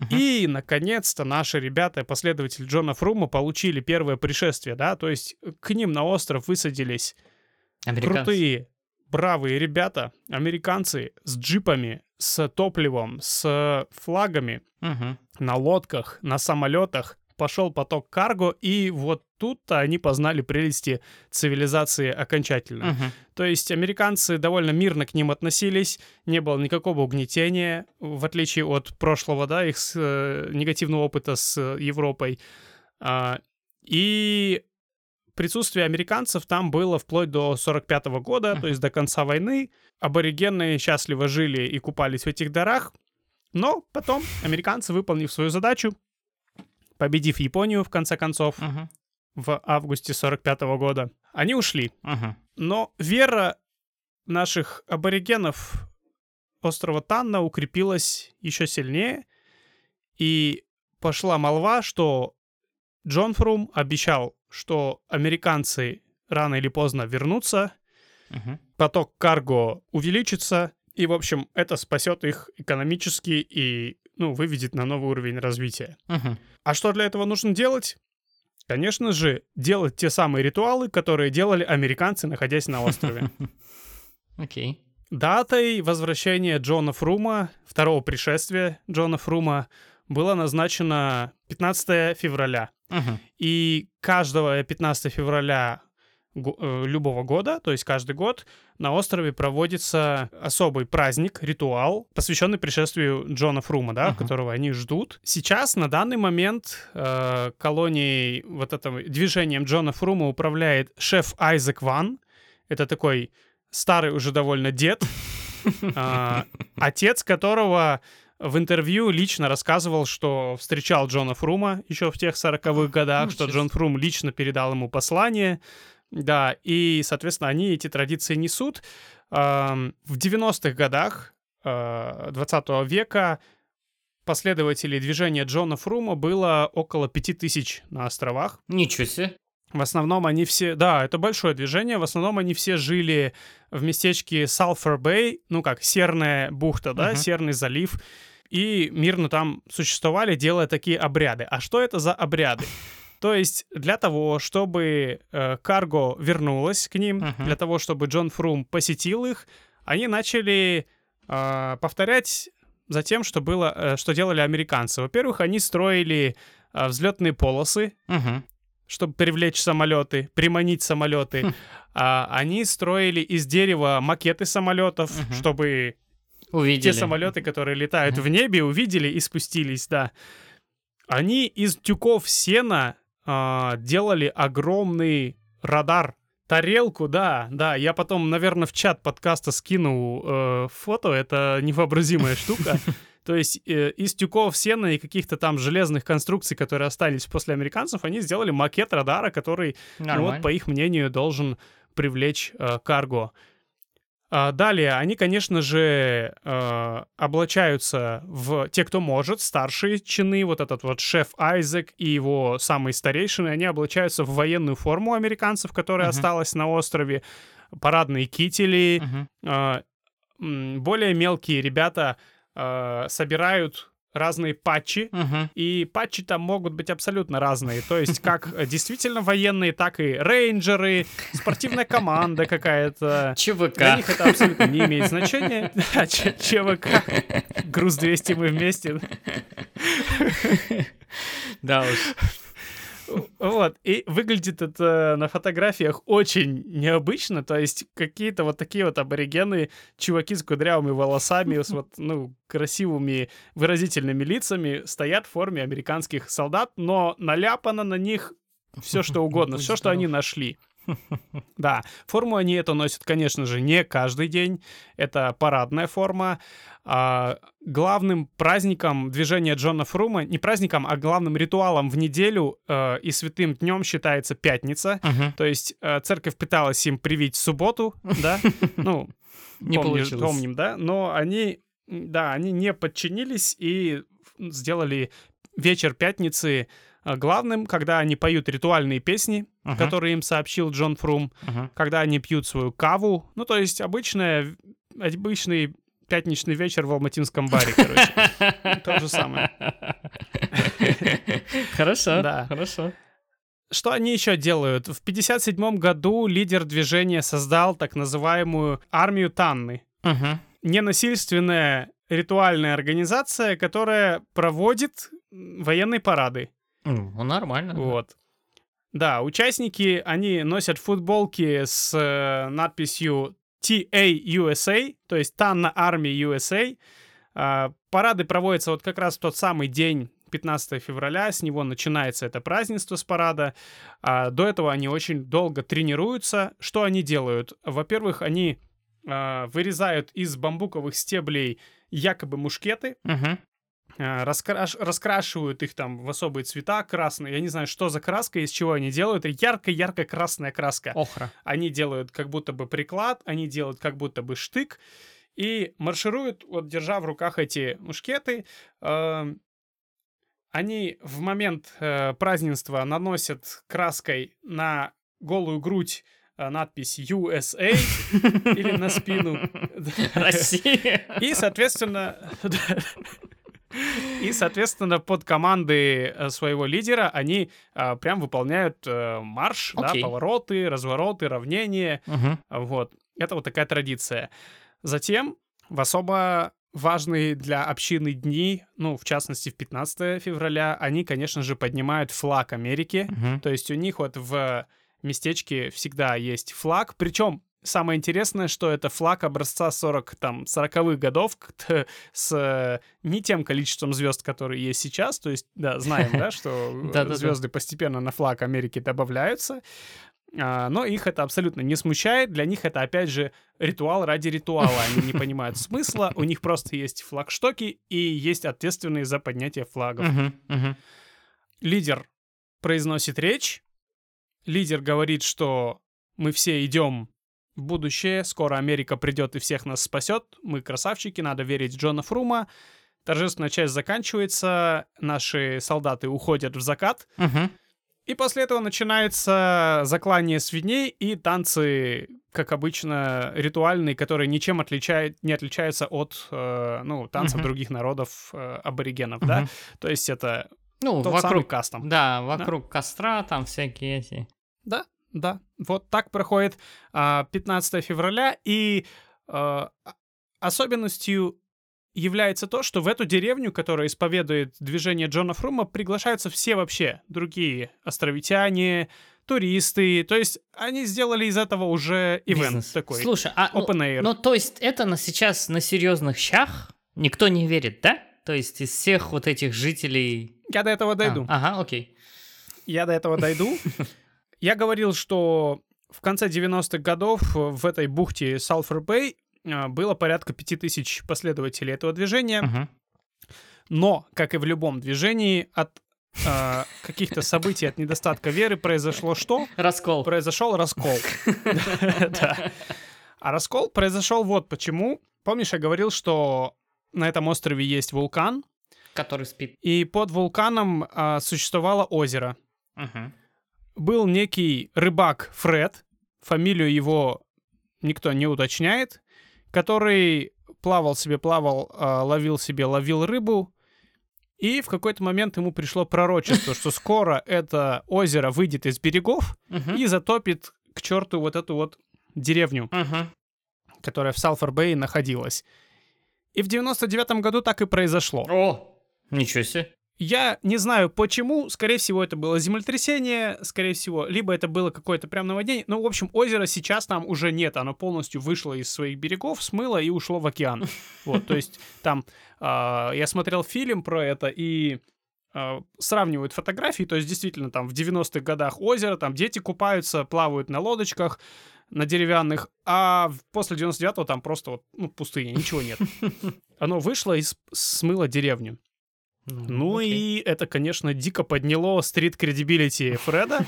Мгм. И, наконец-то, наши ребята, последователи Джона Фрума, получили первое пришествие, да, то есть к ним на остров высадились крутые, бравые ребята, американцы с джипами, с топливом, с флагами, Мгм. на лодках, на самолетах. Пошел поток карго, и вот тут-то они познали прелести цивилизации окончательно. Мгм. То есть американцы довольно мирно к ним относились, не было никакого угнетения, в отличие от прошлого, да, их с, э, негативного опыта с э, Европой. А, и присутствие американцев там было вплоть до 45 года, то есть до конца войны. Аборигены счастливо жили и купались в этих дарах. Но потом американцы, выполнив свою задачу, победив Японию, в конце концов, Мгм. в августе 45 года, они ушли. Мгм. Но вера наших аборигенов острова Танна укрепилась еще сильнее, и пошла молва, что Джон Фрум обещал, что американцы рано или поздно вернутся, Мгм. поток карго увеличится, и, в общем, это спасет их экономически и, ну, выведет на новый уровень развития. Мгм. А что для этого нужно делать? Конечно же, делать те самые ритуалы, которые делали американцы, находясь на острове. Окей. Датой возвращения Джона Фрума, второго пришествия Джона Фрума, было назначено 15 февраля. Мгм. И каждого 15 февраля любого года, то есть каждый год, на острове проводится особый праздник, ритуал, посвященный пришествию Джона Фрума, да, Мгм. которого они ждут. Сейчас, на данный момент, э, колонией, вот этим движением Джона Фрума управляет шеф Айзек Ван. Это такой старый уже довольно дед, а, отец которого в интервью лично рассказывал, что встречал Джона Фрума еще в тех 40-х годах, Ну, что честно. Джон Фрум лично передал ему послание. Да, и, соответственно, они эти традиции несут. В 90-х годах э, 20 века последователей движения Джона Фрума было около 5000 на островах. Ничего себе. В основном они все... Да, это большое движение. В основном они все жили в местечке Салфер Бэй, ну как, Серная бухта, да, Мгм. Серный залив. И мирно там существовали, делая такие обряды. А что это за обряды? То есть для того, чтобы э, карго вернулось к ним, Мгм. для того, чтобы Джон Фрум посетил их, они начали э, повторять за тем, что было, э, что делали американцы. Во-первых, они строили э, взлетные полосы, Мгм. чтобы привлечь самолеты, приманить самолеты. Хм. А, они строили из дерева макеты самолетов, Мгм. чтобы Увидели. те самолеты, которые летают Мгм. в небе, увидели и спустились, да. Они из тюков сена а, делали огромный радар. Тарелку, да, да. Я потом, наверное, в чат подкаста скину э, фото. Это невообразимая штука. То есть э, из тюков сена и каких-то там железных конструкций, которые остались после американцев, они сделали макет радара, который ну вот, по их мнению, должен привлечь э, карго. А, далее, они, конечно же, э, облачаются в те, кто может, старшие чины, вот этот вот шеф Айзек и его самые старейшины, они облачаются в военную форму американцев, которая Мгм. осталась на острове, парадные кители, а, м, более мелкие ребята а, собирают разные патчи, Мгм. и патчи там могут быть абсолютно разные. То есть как э, действительно военные, так и рейнджеры, спортивная команда какая-то. ЧВК. Для них это абсолютно не имеет значения. Ч- ЧВК. Груз 200 мы вместе. Да уж. Вот, и выглядит это на фотографиях очень необычно, то есть какие-то вот такие вот аборигены, чуваки с кудрявыми волосами, с вот, ну, красивыми выразительными лицами стоят в форме американских солдат, но наляпано на них все что угодно, все, что они нашли. Да, форму они эту носят, конечно же, не каждый день. Это парадная форма. А, главным праздником движения Джона Фрума, не праздником, а главным ритуалом в неделю э, и святым днем считается пятница. Мгм. То есть э, церковь пыталась им привить субботу, да, ну, Не помнишь- получилось. помним, да, но они, да, они не подчинились и сделали вечер пятницы главным, когда они поют ритуальные песни, Мгм. которые им сообщил Джон Фрум, Мгм. когда они пьют свою каву, ну, то есть обычная, обычный пятничный вечер в алматинском баре, короче. То же самое. Хорошо, Да. хорошо. Что они еще делают? В 57 году лидер движения создал так называемую армию Танны. Ненасильственная ритуальная организация, которая проводит военные парады. Ну, нормально. Вот. Да, участники, они носят футболки с э, надписью TA USA, то есть Танна Армия USA. А, парады проводятся вот как раз в тот самый день, 15 февраля, с него начинается это празднество с парада. А, до этого они очень долго тренируются. Что они делают? Во-первых, они а, вырезают из бамбуковых стеблей якобы мушкеты, Мгм. А, раскраш- раскрашивают их там в особые цвета красные. Я не знаю, что за краска, из чего они делают. Это ярко-ярко красная краска. Охра. Они делают как будто бы приклад, они делают как будто бы штык и маршируют, вот держа в руках эти мушкеты. Эм, Они в момент э, празднества наносят краской на голую грудь э, надпись USA или на спину. Россия. И, соответственно, и, соответственно, под команды э, своего лидера они а, прям выполняют э, марш, да, Окей. повороты, развороты, равнения. Мгм. Вот. Это вот такая традиция. Затем в особо важные для общины дни, ну, в частности, в 15 февраля, они, конечно же, поднимают флаг Америки. Мгм. То есть у них вот в местечке всегда есть флаг. Причем самое интересное, что это флаг образца 40, там, 40-х годов с э, не тем количеством звезд, которые есть сейчас. То есть, да, знаем, да, что звезды постепенно на флаг Америки добавляются. А, Но их это абсолютно не смущает. Для них это, опять же, ритуал ради ритуала. Они не понимают смысла. У них просто есть флагштоки и есть ответственные за поднятие флагов лидер произносит речь, лидер говорит, что мы все идем будущее, скоро Америка придет и всех нас спасет, мы красавчики, надо верить в Джона Фрума. Торжественная часть заканчивается, наши солдаты уходят в закат, Мгм. и после этого начинается заклание свиней и танцы, как обычно, ритуальные, которые ничем отличают, не отличаются от э, ну, танцев Мгм. других народов э, аборигенов, да? Мгм. То есть это Ну, тот самый вокруг, кастом. да, вокруг костра там всякие эти. Да, да. Вот так проходит а, 15 февраля. И а, а- особенностью является то, что в эту деревню, которая исповедует движение Джона Фрума, приглашаются все вообще другие островитяне, туристы. То есть они сделали из этого уже ивент Бизнес. такой. Слушай, а ну, Open air. ну, то есть это на сейчас на серьезных щах никто не верит, да? То есть из всех вот этих жителей... Я до этого дойду. А, ага, окей. Я до этого дойду. Я говорил, что в конце 90-х годов в этой бухте Салфер-Бэй а, было порядка 5000 последователей этого движения. Но, как и в любом движении, от а, каких-то событий, от недостатка веры произошло что? Раскол. Произошел раскол. Да. А раскол произошел вот почему. Помнишь, я говорил, что на этом острове есть вулкан, Который спит. и под вулканом а, существовало озеро. Был некий рыбак Фред, фамилию его никто не уточняет, который плавал себе, плавал, а, ловил себе, ловил рыбу, И в какой-то момент ему пришло пророчество, что скоро это озеро выйдет из берегов и затопит к черту вот эту вот деревню, которая в Салфор-Бэй находилась. И в 99 году так и произошло. О, ничего себе. Я не знаю почему, скорее всего это было землетрясение, скорее всего, либо это было какое-то прям наводнение. Ну, в общем, озера сейчас там уже нет, оно полностью вышло из своих берегов, смыло и ушло в океан. Вот, то есть там а, я смотрел фильм про это и а, сравнивают фотографии, то есть действительно там в 90-х годах озеро, там дети купаются, плавают на лодочках, на деревянных, а после 99-го там просто вот, ну, пустыня, ничего нет. Оно вышло и смыло деревню. Ну окей. и это, конечно, дико подняло стрит кредибилити Фреда.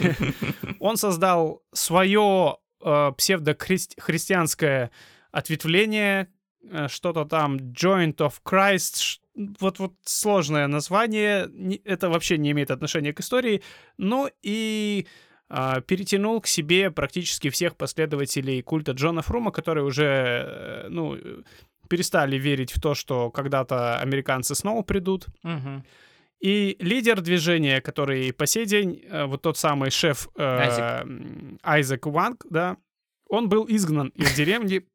Он создал свое э, псевдохристианское ответвление, э, что-то там Joint of Christ, вот, вот сложное название, это вообще не имеет отношения к истории, но и а, перетянул к себе практически всех последователей культа Джона Фрума, которые уже, э, ну, перестали верить в то, что когда-то американцы снова придут. Мгм. И лидер движения, который по сей день, э, вот тот самый шеф э, Айзек. Айзек Ванг, да, он был изгнан из деревни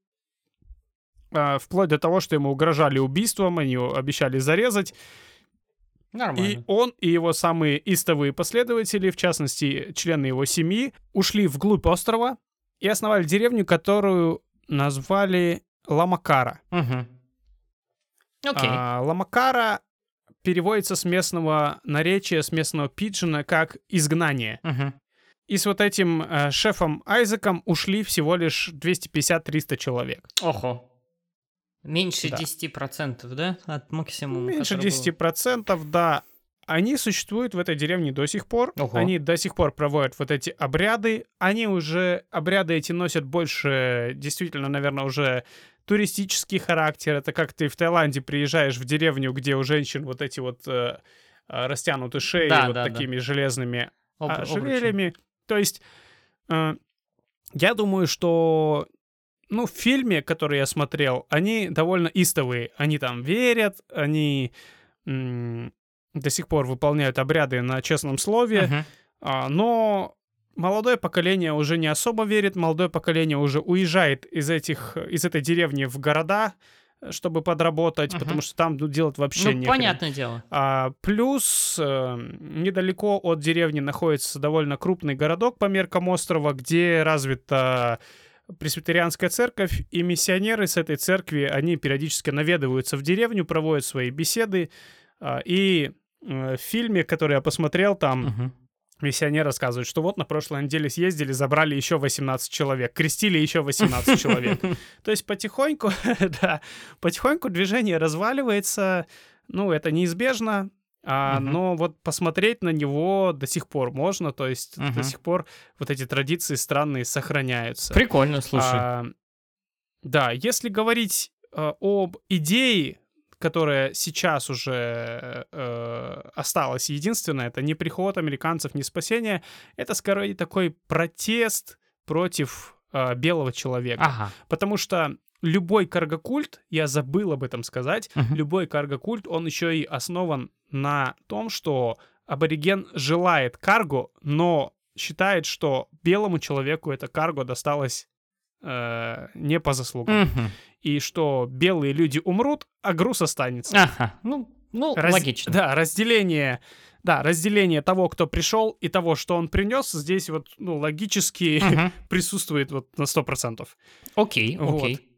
э, вплоть до того, что ему угрожали убийством, они его обещали зарезать. И Нормально. он и его самые истовые последователи, в частности, члены его семьи, ушли вглубь острова и основали деревню, которую назвали Ламакара. Мгм. Окей. А, Ламакара переводится с местного наречия, с местного пиджина как «изгнание». Мгм. И с вот этим э, шефом Айзеком ушли всего лишь 250-300 человек. Ого. Меньше Да. 10%, да? От максимума. Меньше который был? 10%, да. Они существуют в этой деревне до сих пор. Ого. Они до сих пор проводят вот эти обряды. Они уже, обряды эти носят больше, действительно, наверное, уже туристический характер. Это как ты в Таиланде приезжаешь в деревню, где у женщин вот эти вот э, э, растянуты шеи Да, вот да, да. такими железными Об- а, обручи. ожерельями. То есть, э, я думаю, что, ну, в фильме, который я смотрел, они довольно истовые. Они там верят, они м, до сих пор выполняют обряды на честном слове, Мгм. а, но молодое поколение уже не особо верит, молодое поколение уже уезжает из этих, из этой деревни в города, э, чтобы подработать, Мгм. потому что там ну, делать вообще Ну, нехрен. понятное дело. А, плюс э, недалеко от деревни находится довольно крупный городок по меркам острова, где развита пресвитерианская церковь, и миссионеры с этой церкви, они периодически наведываются в деревню, проводят свои беседы. а, и э, в фильме, который я посмотрел, там Мгм. Миссионер рассказывает, что вот на прошлой неделе съездили, забрали еще 18 человек, крестили еще 18 человек. То есть потихоньку, да, потихоньку движение разваливается, ну, это неизбежно, а, Мгм. но вот посмотреть на него до сих пор можно, то есть Мгм. до сих пор вот эти традиции странные сохраняются. Прикольно, слушай. А, да, если говорить э, об идее, которая сейчас уже э, осталась единственная, это не приход американцев, не спасение, это скорее такой протест против э, белого человека. Ага. Потому что любой каргокульт, я забыл об этом сказать, Мгм. любой каргокульт, он еще и основан на том, что абориген желает карго, но считает, что белому человеку это карго досталось э, не по заслугам. Мгм. И что белые люди умрут, а груз останется. Ага. Ну, ну Раз- логично. Да, разделение... Да, разделение того, кто пришел, и того, что он принес, здесь вот, ну, логически Мгм. присутствует вот на 100%. Окей, Вот. окей.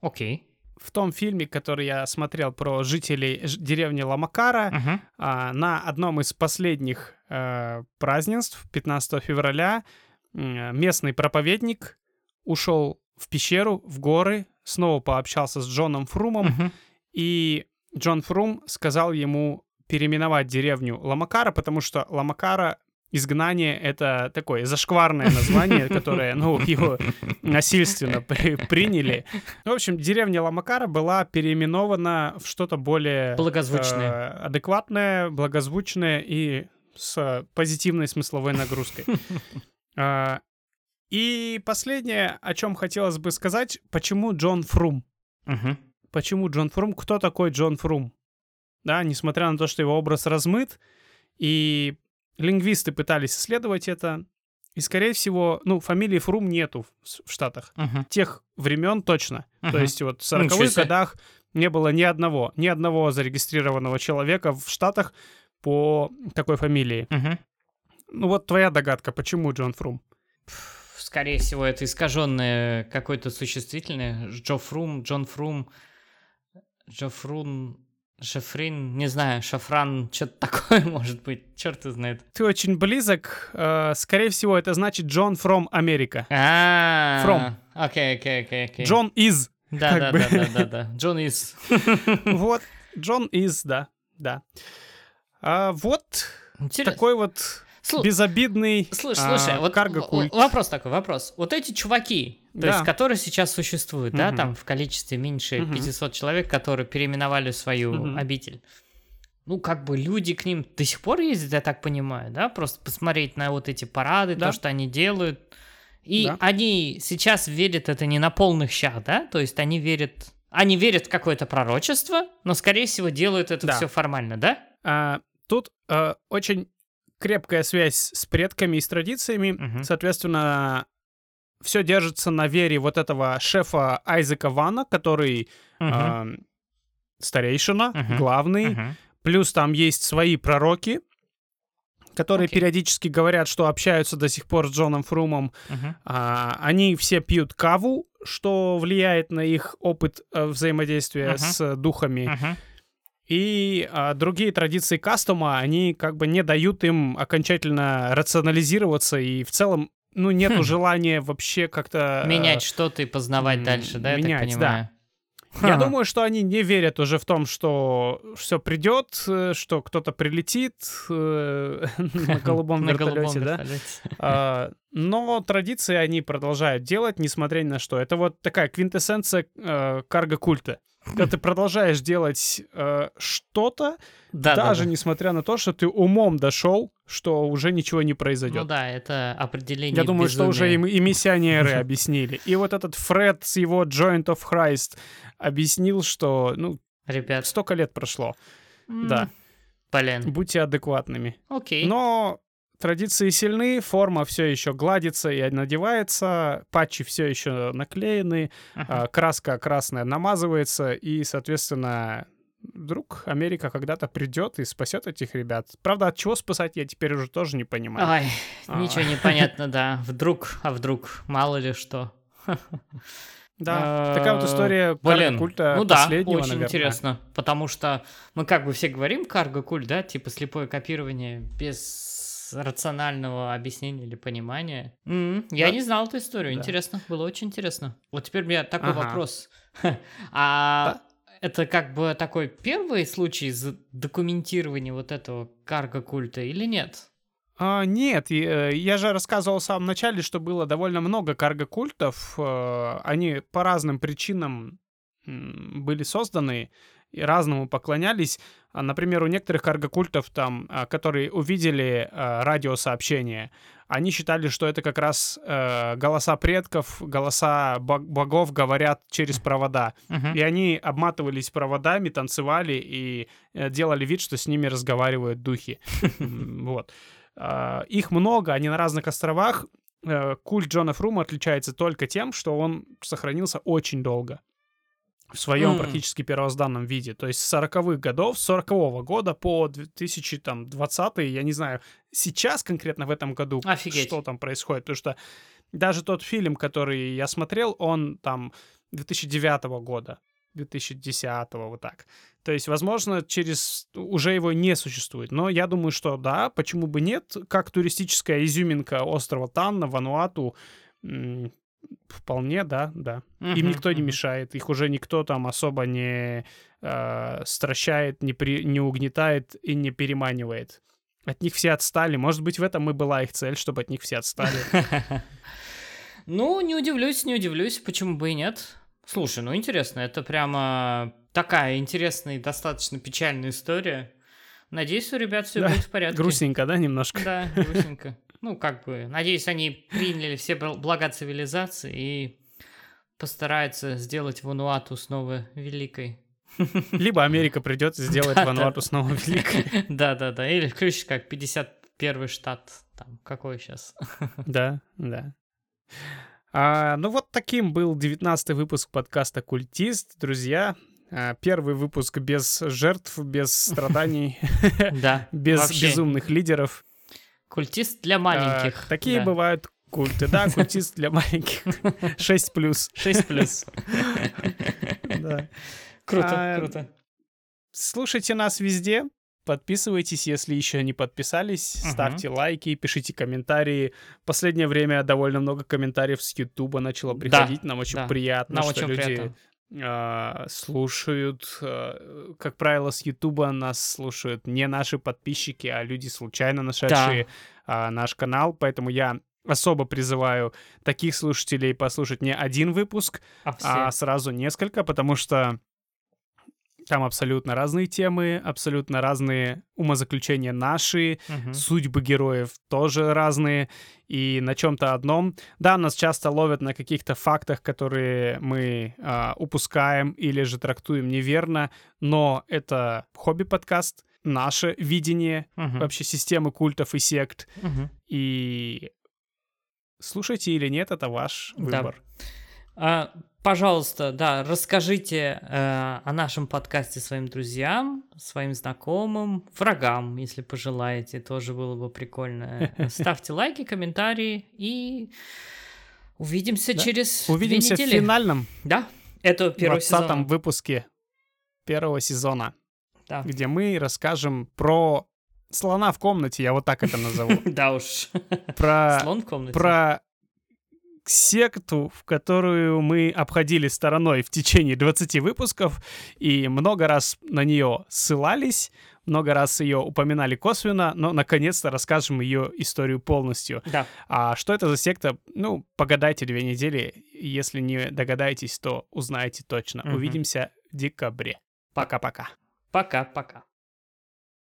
Окей. В том фильме, который я смотрел про жителей деревни Ламакара, Мгм. а, на одном из последних э, празднеств, 15 февраля, м, местный проповедник ушел в пещеру, в горы, снова пообщался с Джоном Фрумом, Мгм. и Джон Фрум сказал ему переименовать деревню Ламакара, потому что Ламакара изгнание — это такое зашкварное название, которое, ну, его насильственно при- приняли. В общем, деревня Ламакара была переименована в что-то более... Благозвучное. э, адекватное, благозвучное и с позитивной смысловой нагрузкой. А, И последнее, о чем хотелось бы сказать, почему Джон Фрум? Мгм. Почему Джон Фрум? Кто такой Джон Фрум? да, несмотря на то, что его образ размыт, и лингвисты пытались исследовать это, и, скорее всего, ну, фамилии Фрум нету в, Штатах. Мгм. Тех времен точно. То Мгм. есть вот в Ну, ничего 40-х себе. годах не было ни одного, ни одного зарегистрированного человека в Штатах по такой фамилии. Мгм. Ну вот твоя догадка, почему Джон Фрум? Скорее всего, это искаженное какое-то существительное. Джо Фрум, Джон Фрум, Джо Фрун, Шефрин, не знаю, Шафран, что-то такое может быть, черт знает. Ты очень близок. Э, скорее всего, это значит Джон from Америка. А, From. Окей, окей, окей, окей. Джон из. Да, да, да, да, да, да. Джон из. Вот. Джон из, да. Да. А, вот такой вот Слу- безобидный Слушай, а, слушай, вот в- карго-культ. вопрос такой, вопрос. Вот эти чуваки, то Да. есть, которые сейчас существуют, да, Мгм. там в количестве меньше Мгм. 500 человек, которые переименовали свою Мгм. обитель. Ну, как бы люди к ним до сих пор ездят, я так понимаю, да? Просто посмотреть на вот эти парады, Да. то, что они делают. И Да. они сейчас верят это не на полных щах, да? То есть они верят... Они верят в какое-то пророчество, но, скорее всего, делают это Да. все формально, да? А, тут а, очень крепкая связь с предками и с традициями. Мгм. Соответственно, все держится на вере вот этого шефа Айзека Вана, который Мгм. а, старейшина, Мгм. главный. Мгм. Плюс там есть свои пророки, которые Окей. периодически говорят, что общаются до сих пор с Джоном Фрумом. А, они все пьют каву, что влияет на их опыт э, взаимодействия Мгм. с духами. Мгм. И а, другие традиции кастома, они как бы не дают им окончательно рационализироваться, и в целом, ну, нету Хм. желания вообще как-то... э, Менять что-то и познавать м, дальше, да, я менять, так да. понимаю? Я Ха. думаю, что они не верят уже в том, что все придет, э, что кто-то прилетит э, на голубом вертолете, да? А, Но традиции они продолжают делать, несмотря ни на что. Это вот такая квинтэссенция карго-культа. Когда ты продолжаешь делать э, что-то, Да, да, даже да. несмотря на то, что ты умом дошел, что уже ничего не Ну произойдет. да, это определение Я думаю, что уже и, безумия. м- и миссионеры объяснили. И вот этот Фред с его Joint of Christ объяснил, что, ну, Ребят, столько лет прошло. да. Блин, Будьте адекватными. окей. Но традиции сильны, форма все еще гладится и надевается, патчи все еще наклеены, Ага. краска красная намазывается, и, соответственно, вдруг Америка когда-то придет и спасет этих ребят. Правда, от чего спасать, я теперь уже тоже не понимаю. Ай, А. ничего не понятно, да. Вдруг, а вдруг, мало ли что. Да, А, такая вот история Блин, культа ну да, очень наверное. интересно, потому что мы как бы все говорим карго-культ, да, типа слепое копирование без рационального объяснения или понимания. М, Я Да. не знал эту историю, Да. интересно, было очень интересно. Вот теперь у меня такой Ага. вопрос. А это как бы такой первый случай документирования вот этого карго-культа или нет? А, нет, и, э, я же рассказывал в самом начале, что было довольно много карго-культов. э, Они по разным причинам были созданы и разному поклонялись. А, Например, у некоторых карго-культов, там, а, которые увидели э, радиосообщения, они считали, что это как раз э, голоса предков, голоса бог- богов говорят через провода. Мгм. И они обматывались проводами, танцевали и э, делали вид, что с ними разговаривают духи. Вот. А, Их много, они на разных островах. Э, Культ Джона Фрума отличается только тем, что он сохранился очень долго в своем М. практически первозданном виде. То есть с 40-х годов, с 40 года по 2020, я не знаю, сейчас конкретно в этом году, Офигеть. что там происходит. Потому что даже тот фильм, который я смотрел, он там 2009 года, 2010 вот так. То есть, возможно, через уже его не существует. Но я думаю, что да, почему бы нет, как туристическая изюминка острова Танна, Вануату, вполне, да, да. Им Мгм, никто не мгм. мешает, их уже никто там особо не э, стращает, не, при, не угнетает и не переманивает. От них все отстали. Может быть, в этом и была их цель, чтобы от них все отстали. Ну, не удивлюсь, не удивлюсь, почему бы и нет. Слушай, ну интересно, это прямо такая интересная и достаточно печальная история. Надеюсь, у ребят все Да, будет в порядке. Грустненько, да, немножко? Да, грустненько. Ну, как бы, надеюсь, они приняли все бл- блага цивилизации и постараются сделать Вануату снова великой. Либо Америка придет и сделает Вануату снова великой. Да-да-да, или включишь как 51 штат, там, какой сейчас. Да, да. А, ну вот таким был 19 выпуск подкаста «Культист». Друзья, а, первый выпуск без жертв, без страданий, Да, без безумных лидеров. Культист для А, маленьких. Такие да. бывают культы, да, культист для маленьких. 6 плюс. 6 плюс. Да. Круто, А, круто. Слушайте нас везде. Подписывайтесь, если еще не подписались. Мгм. Ставьте лайки, пишите комментарии. Последнее время довольно много комментариев с Ютуба начало приходить. Нам очень да. приятно, Нам что очень люди приятно. А, слушают. а, Как правило, с Ютуба нас слушают не наши подписчики, а люди, случайно нашедшие а, наш канал. Поэтому я особо призываю таких слушателей послушать не один выпуск, А все. а сразу несколько, потому что там абсолютно разные темы, абсолютно разные умозаключения наши, Мгм. судьбы героев тоже разные, и на чем-то одном. Да, нас часто ловят на каких-то фактах, которые мы а, упускаем или же трактуем неверно, но это хобби-подкаст, наше видение Мгм. вообще системы культов и сект, Мгм. и слушайте или нет, это ваш Да. выбор. А, Пожалуйста, да, расскажите э, о нашем подкасте своим друзьям, своим знакомым, врагам, если пожелаете, тоже было бы прикольно. Ставьте лайки, комментарии и увидимся Да. через Увидимся две в недели. финальном Да, это первый 20 сезон. выпуске первого сезона, Да. где мы расскажем про слона в комнате, я вот так это назову. Да уж. Про, Слон в комнате. про секту, в которую мы обходили стороной в течение 20 выпусков и много раз на нее ссылались, много раз ее упоминали косвенно, но наконец-то расскажем ее историю полностью. Да. А что это за секта? Ну, погадайте две недели. Если не догадаетесь, то узнаете точно. Мгм. Увидимся в декабре. Пока-пока. Пока-пока.